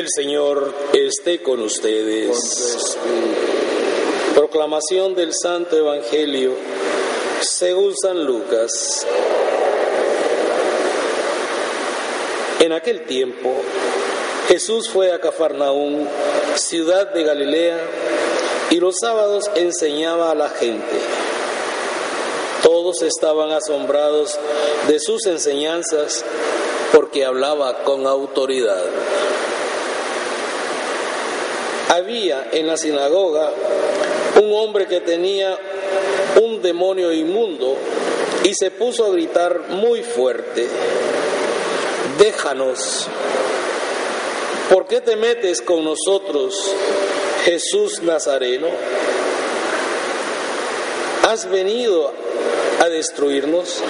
El Señor esté con ustedes. Proclamación del Santo Evangelio según San Lucas. En aquel tiempo, Jesús fue a Cafarnaún, ciudad de Galilea, y los sábados enseñaba a la gente. Todos estaban asombrados de sus enseñanzas porque hablaba con autoridad. Había en la sinagoga un hombre que tenía un demonio inmundo y se puso a gritar muy fuerte, déjanos, ¿por qué te metes con nosotros, Jesús Nazareno? ¿Has venido a destruirnos?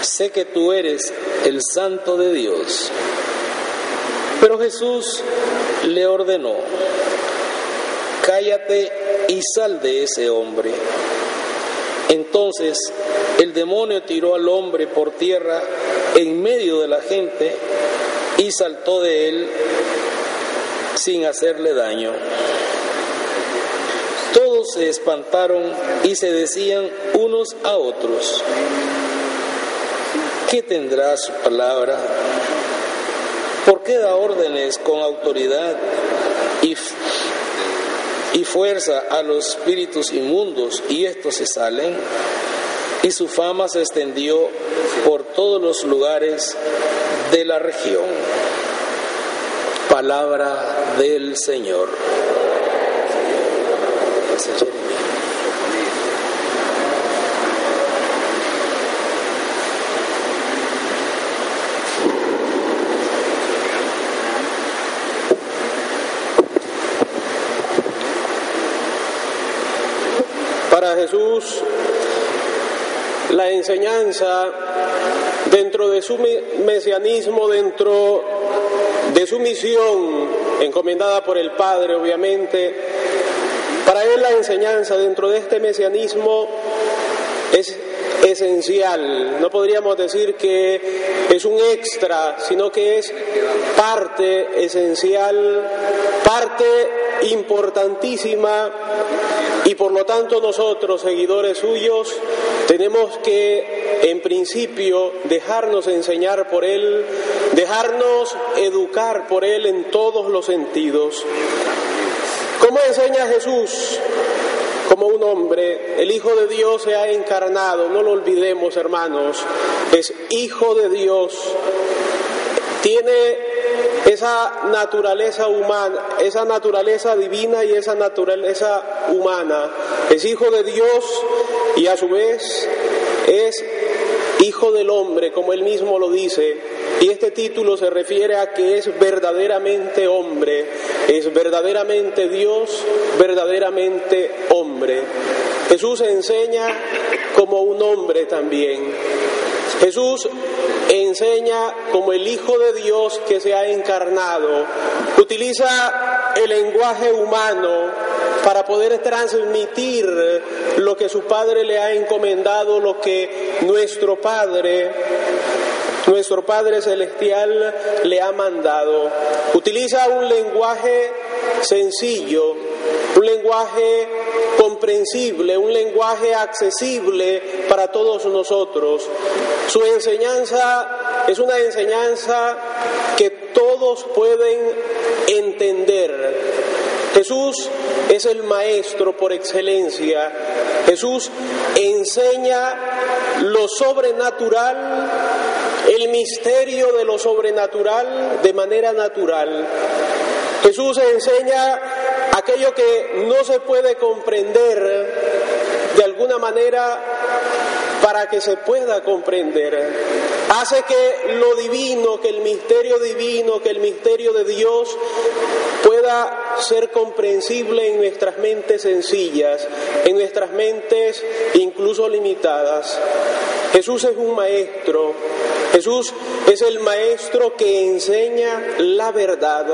Sé que tú eres el santo de Dios. Pero Jesús le ordenó, cállate y sal de ese hombre. Entonces el demonio tiró al hombre por tierra en medio de la gente y saltó de él sin hacerle daño. Todos se espantaron y se decían unos a otros, ¿qué tendrá su palabra? ¿Por qué da órdenes con autoridad y, y fuerza a los espíritus inmundos y estos se salen? Y su fama se extendió por todos los lugares de la región. Palabra del Señor. Para La enseñanza dentro de su mesianismo, dentro de su misión encomendada por el Padre, obviamente, para él la enseñanza dentro de este mesianismo es esencial. No podríamos decir que es un extra, sino que es parte esencial, parte importantísima y por lo tanto nosotros, seguidores suyos, tenemos que en principio dejarnos enseñar por Él, dejarnos educar por Él en todos los sentidos. ¿Cómo enseña Jesús? Como un hombre, el Hijo de Dios se ha encarnado, no lo olvidemos hermanos, es Hijo de Dios, tiene esa naturaleza humana, esa naturaleza divina y esa naturaleza humana. Es hijo de Dios y a su vez es hijo del hombre, como él mismo lo dice. Y este título se refiere a que es verdaderamente hombre, es verdaderamente Dios, verdaderamente hombre. Jesús enseña como un hombre también. Jesús enseña como el Hijo de Dios que se ha encarnado. Utiliza el lenguaje humano para poder transmitir lo que su Padre le ha encomendado, lo que nuestro Padre nuestro Padre Celestial le ha mandado. Utiliza un lenguaje sencillo, un lenguaje comprensible, un lenguaje accesible para todos nosotros. Su enseñanza es una enseñanza que todos pueden entender. Jesús es el maestro por excelencia. Jesús enseña lo sobrenatural, el misterio de lo sobrenatural de manera natural. Jesús enseña aquello que no se puede comprender de alguna manera para que se pueda comprender. Hace que lo divino, que el misterio divino, que el misterio de Dios pueda ser comprensible en nuestras mentes sencillas, en nuestras mentes incluso limitadas. Jesús es un maestro, Jesús es el maestro que enseña la verdad.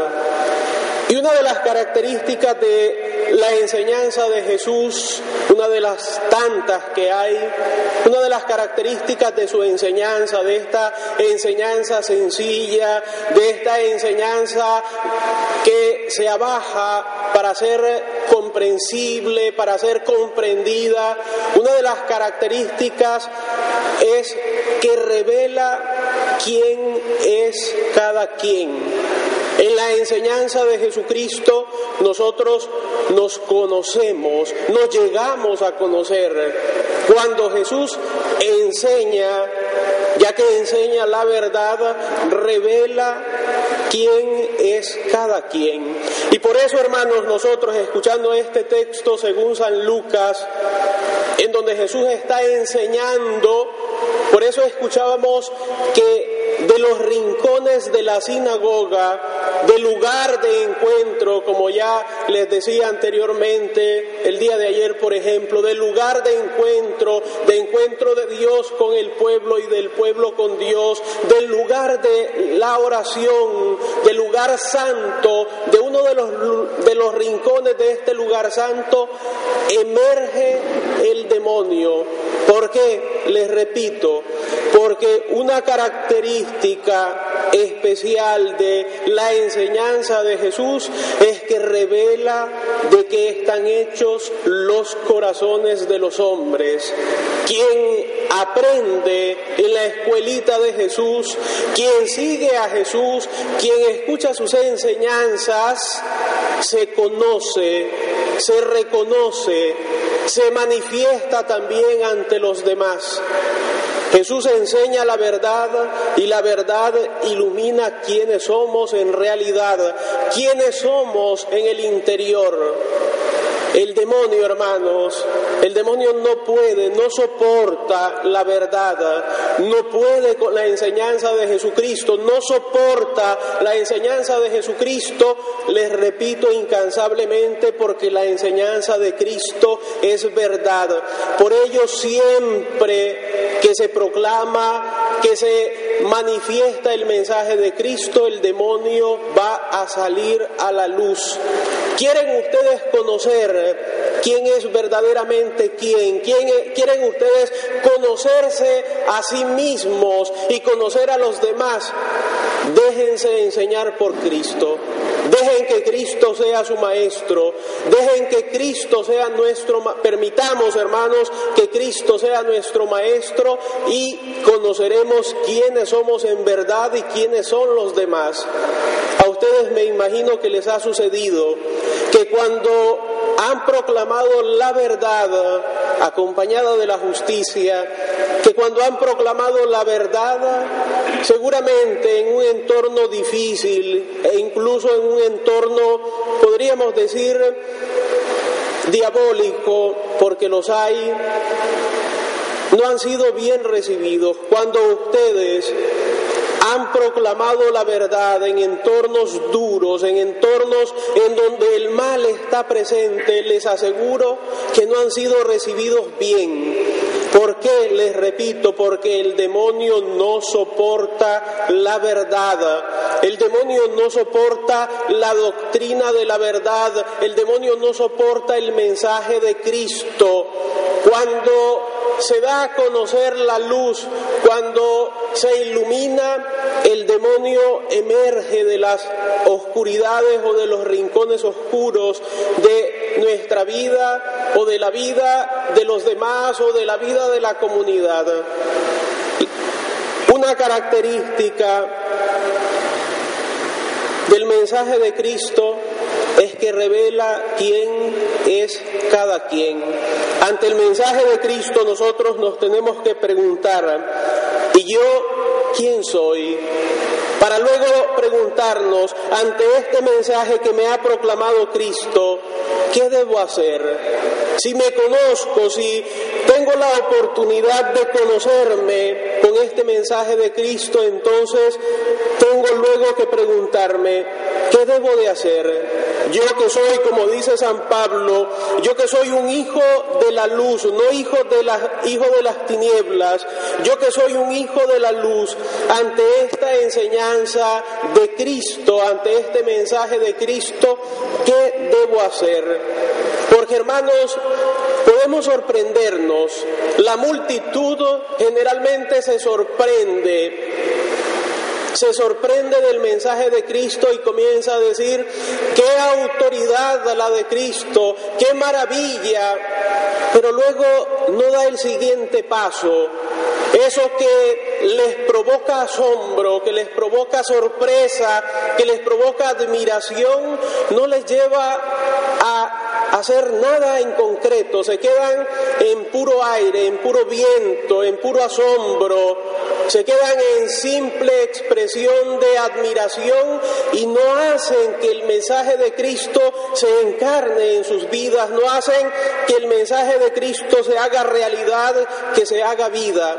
Y una de las características de la enseñanza de Jesús, una de las tantas que hay, una de las características de su enseñanza, de esta enseñanza sencilla, de esta enseñanza que se abaja para ser comprensible, para ser comprendida, una de las características es que revela quién es cada quien. En la enseñanza de Jesucristo nosotros nos conocemos, nos llegamos a conocer. Cuando Jesús enseña, ya que enseña la verdad, revela quién es cada quien. Y por eso, hermanos, nosotros escuchando este texto según San Lucas, en donde Jesús está enseñando, por eso escuchábamos que de los rincones de la sinagoga, del lugar de encuentro, como ya les decía anteriormente, el día de ayer, por ejemplo, del lugar de encuentro, de encuentro de Dios con el pueblo y del pueblo con Dios, del lugar de la oración, del lugar santo, de uno de los, de los rincones de este lugar santo, emerge el demonio. ¿Por qué? Les repito, porque una característica especial de la enseñanza de Jesús es que revela de qué están hechos los corazones de los hombres. Quien aprende en la escuelita de Jesús, quien sigue a Jesús, quien escucha sus enseñanzas, se conoce, se reconoce, se manifiesta también ante los demás. Jesús enseña la verdad y la verdad ilumina quiénes somos en realidad, quiénes somos en el interior. El demonio, hermanos, el demonio no puede, no soporta la verdad, no puede con la enseñanza de Jesucristo, no soporta la enseñanza de Jesucristo, les repito incansablemente, porque la enseñanza de Cristo es verdad. Por ello siempre que se proclama, que se manifiesta el mensaje de Cristo, el demonio va a salir a la luz. ¿Quieren ustedes conocer quién es verdaderamente quién? ¿Quieren ustedes conocerse a sí mismos y conocer a los demás? Déjense enseñar por Cristo. Dejen que Cristo sea su maestro. Dejen que Cristo sea nuestro, permitamos hermanos que Cristo sea nuestro maestro y conoceremos quiénes somos en verdad y quiénes son los demás. A ustedes me imagino que les ha sucedido que cuando han proclamado la verdad acompañada de la justicia, que cuando han proclamado la verdad, seguramente en un entorno difícil e incluso en un entorno, podríamos decir, diabólico, porque los hay, no han sido bien recibidos. Cuando ustedes han proclamado la verdad en entornos duros, en entornos en donde el mal está presente, les aseguro que no han sido recibidos bien. ¿Por qué? Les repito, porque el demonio no soporta la verdad. El demonio no soporta la doctrina de la verdad. El demonio no soporta el mensaje de Cristo. Cuando se da a conocer la luz, cuando se ilumina, el demonio emerge de las oscuridades o de los rincones oscuros de nuestra vida o de la vida de los demás o de la vida de la comunidad. Una característica del mensaje de Cristo es que revela quién es cada quien. Ante el mensaje de Cristo nosotros nos tenemos que preguntar, ¿y yo quién soy? Para luego preguntarnos, ante este mensaje que me ha proclamado Cristo, ¿qué debo hacer? Si me conozco, si tengo la oportunidad de conocerme con este mensaje de Cristo, entonces tengo luego que preguntarme, ¿qué debo de hacer? Yo que soy, como dice San Pablo, yo que soy un hijo de la luz, no hijo de, la, hijo de las tinieblas, yo que soy un hijo de la luz, ante esta enseñanza de Cristo, ante este mensaje de Cristo, ¿qué debo hacer? Porque hermanos, podemos sorprendernos, la multitud generalmente se sorprende se sorprende del mensaje de Cristo y comienza a decir, qué autoridad la de Cristo, qué maravilla, pero luego no da el siguiente paso. Eso que les provoca asombro, que les provoca sorpresa, que les provoca admiración, no les lleva a hacer nada en concreto, se quedan en puro aire, en puro viento, en puro asombro, se quedan en simple expresión de admiración y no hacen que el mensaje de Cristo se encarne en sus vidas, no hacen que el mensaje de Cristo se haga realidad, que se haga vida.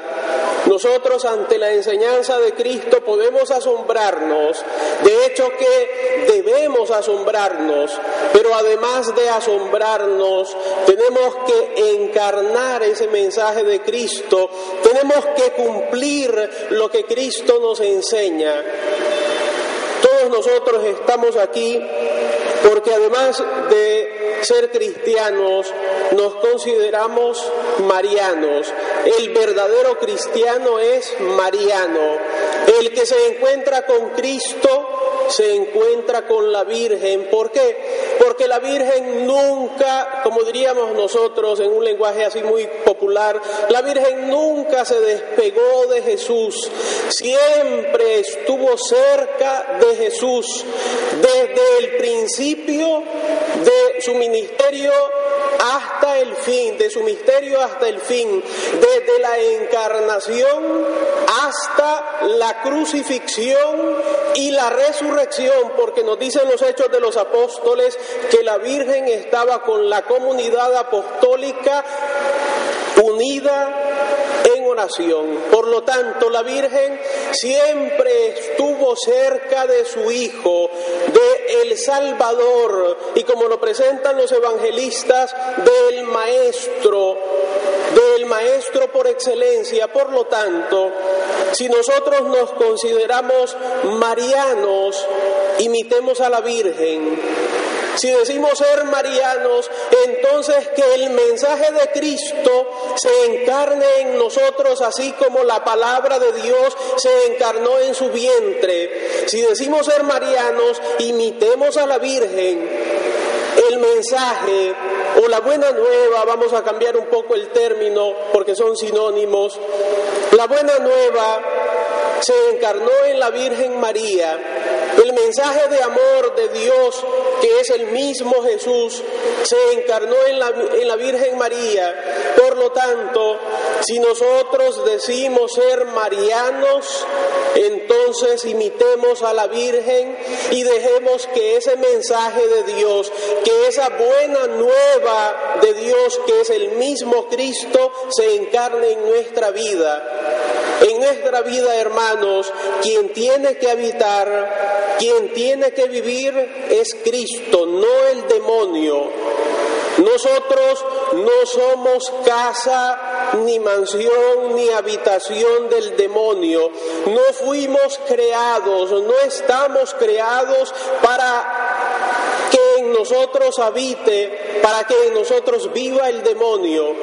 Nosotros ante la enseñanza de Cristo podemos asombrarnos, de hecho que debemos asombrarnos, pero además de asombrarnos, tenemos que encarnar ese mensaje de Cristo, tenemos que cumplir lo que Cristo nos enseña. Todos nosotros estamos aquí porque además de ser cristianos, nos consideramos marianos. El verdadero cristiano es mariano. El que se encuentra con Cristo se encuentra con la Virgen. ¿Por qué? Porque la Virgen nunca, como diríamos nosotros en un lenguaje así muy popular, la Virgen nunca se despegó de Jesús, siempre estuvo cerca de Jesús desde el principio de su ministerio hasta el fin, de su misterio hasta el fin, desde la encarnación hasta la crucifixión y la resurrección, porque nos dicen los hechos de los apóstoles que la Virgen estaba con la comunidad apostólica unida en oración. Por lo tanto, la Virgen siempre estuvo cerca de su Hijo, de el Salvador, y como lo presentan los evangelistas, del Maestro, del Maestro por excelencia. Por lo tanto, si nosotros nos consideramos marianos, imitemos a la Virgen si decimos ser marianos, entonces que el mensaje de Cristo se encarne en nosotros así como la palabra de Dios se encarnó en su vientre. Si decimos ser marianos, imitemos a la Virgen. El mensaje o la buena nueva, vamos a cambiar un poco el término porque son sinónimos. La buena nueva se encarnó en la Virgen María el mensaje de amor de Dios, que es el mismo Jesús, se encarnó en la, en la Virgen María. Por lo tanto, si nosotros decimos ser marianos, entonces imitemos a la Virgen y dejemos que ese mensaje de Dios, que esa buena nueva de Dios, que es el mismo Cristo, se encarne en nuestra vida. En nuestra vida, hermanos, quien tiene que habitar, quien tiene que vivir es Cristo, no el demonio. Nosotros no somos casa, ni mansión, ni habitación del demonio. No fuimos creados, no estamos creados para que en nosotros habite, para que en nosotros viva el demonio.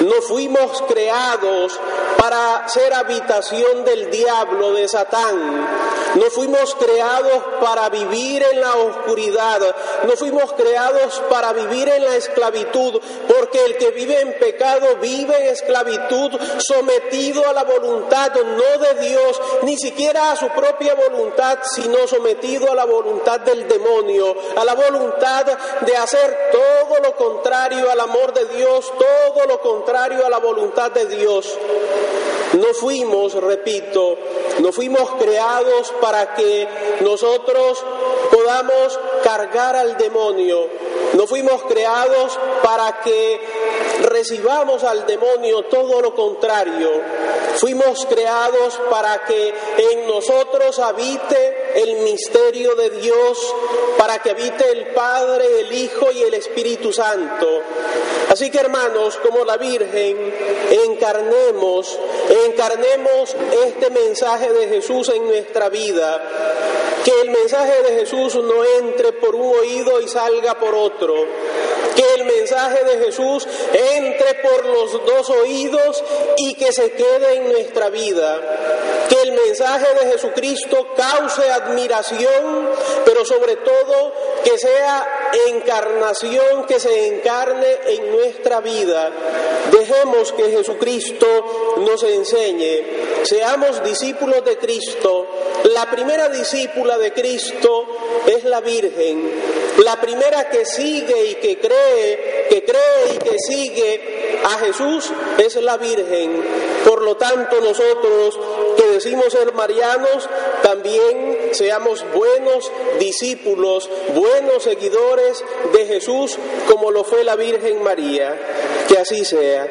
No fuimos creados para ser habitación del diablo, de Satán. No fuimos creados para vivir en la oscuridad. No fuimos creados para vivir en la esclavitud, porque el que vive en pecado vive en esclavitud, sometido a la voluntad no de Dios, ni siquiera a su propia voluntad, sino sometido a la voluntad del demonio, a la voluntad de hacer todo lo contrario al amor de Dios, todo lo contrario a la voluntad de Dios. No fuimos, repito, no fuimos creados para que nosotros podamos cargar al demonio. No fuimos creados para que recibamos al demonio todo lo contrario. Fuimos creados para que en nosotros habite el misterio de Dios, para que habite el Padre, el Hijo y el Espíritu Santo. Así que hermanos, como la Virgen, encarnemos, encarnemos este mensaje de Jesús en nuestra vida Que el mensaje de Jesús no entre por un oído y salga por otro. Que el mensaje de Jesús entre por los dos oídos y que se quede en nuestra vida. Que el mensaje de Jesucristo cause admiración, pero sobre todo que sea encarnación, que se encarne en nuestra vida. Dejemos que Jesucristo nos enseñe. Seamos discípulos de Cristo. La primera discípula de Cristo es la Virgen. La primera que sigue y que cree, que cree y que sigue a Jesús es la Virgen. Por lo tanto, nosotros decimos ser marianos, también seamos buenos discípulos, buenos seguidores de Jesús, como lo fue la Virgen María. Que así sea.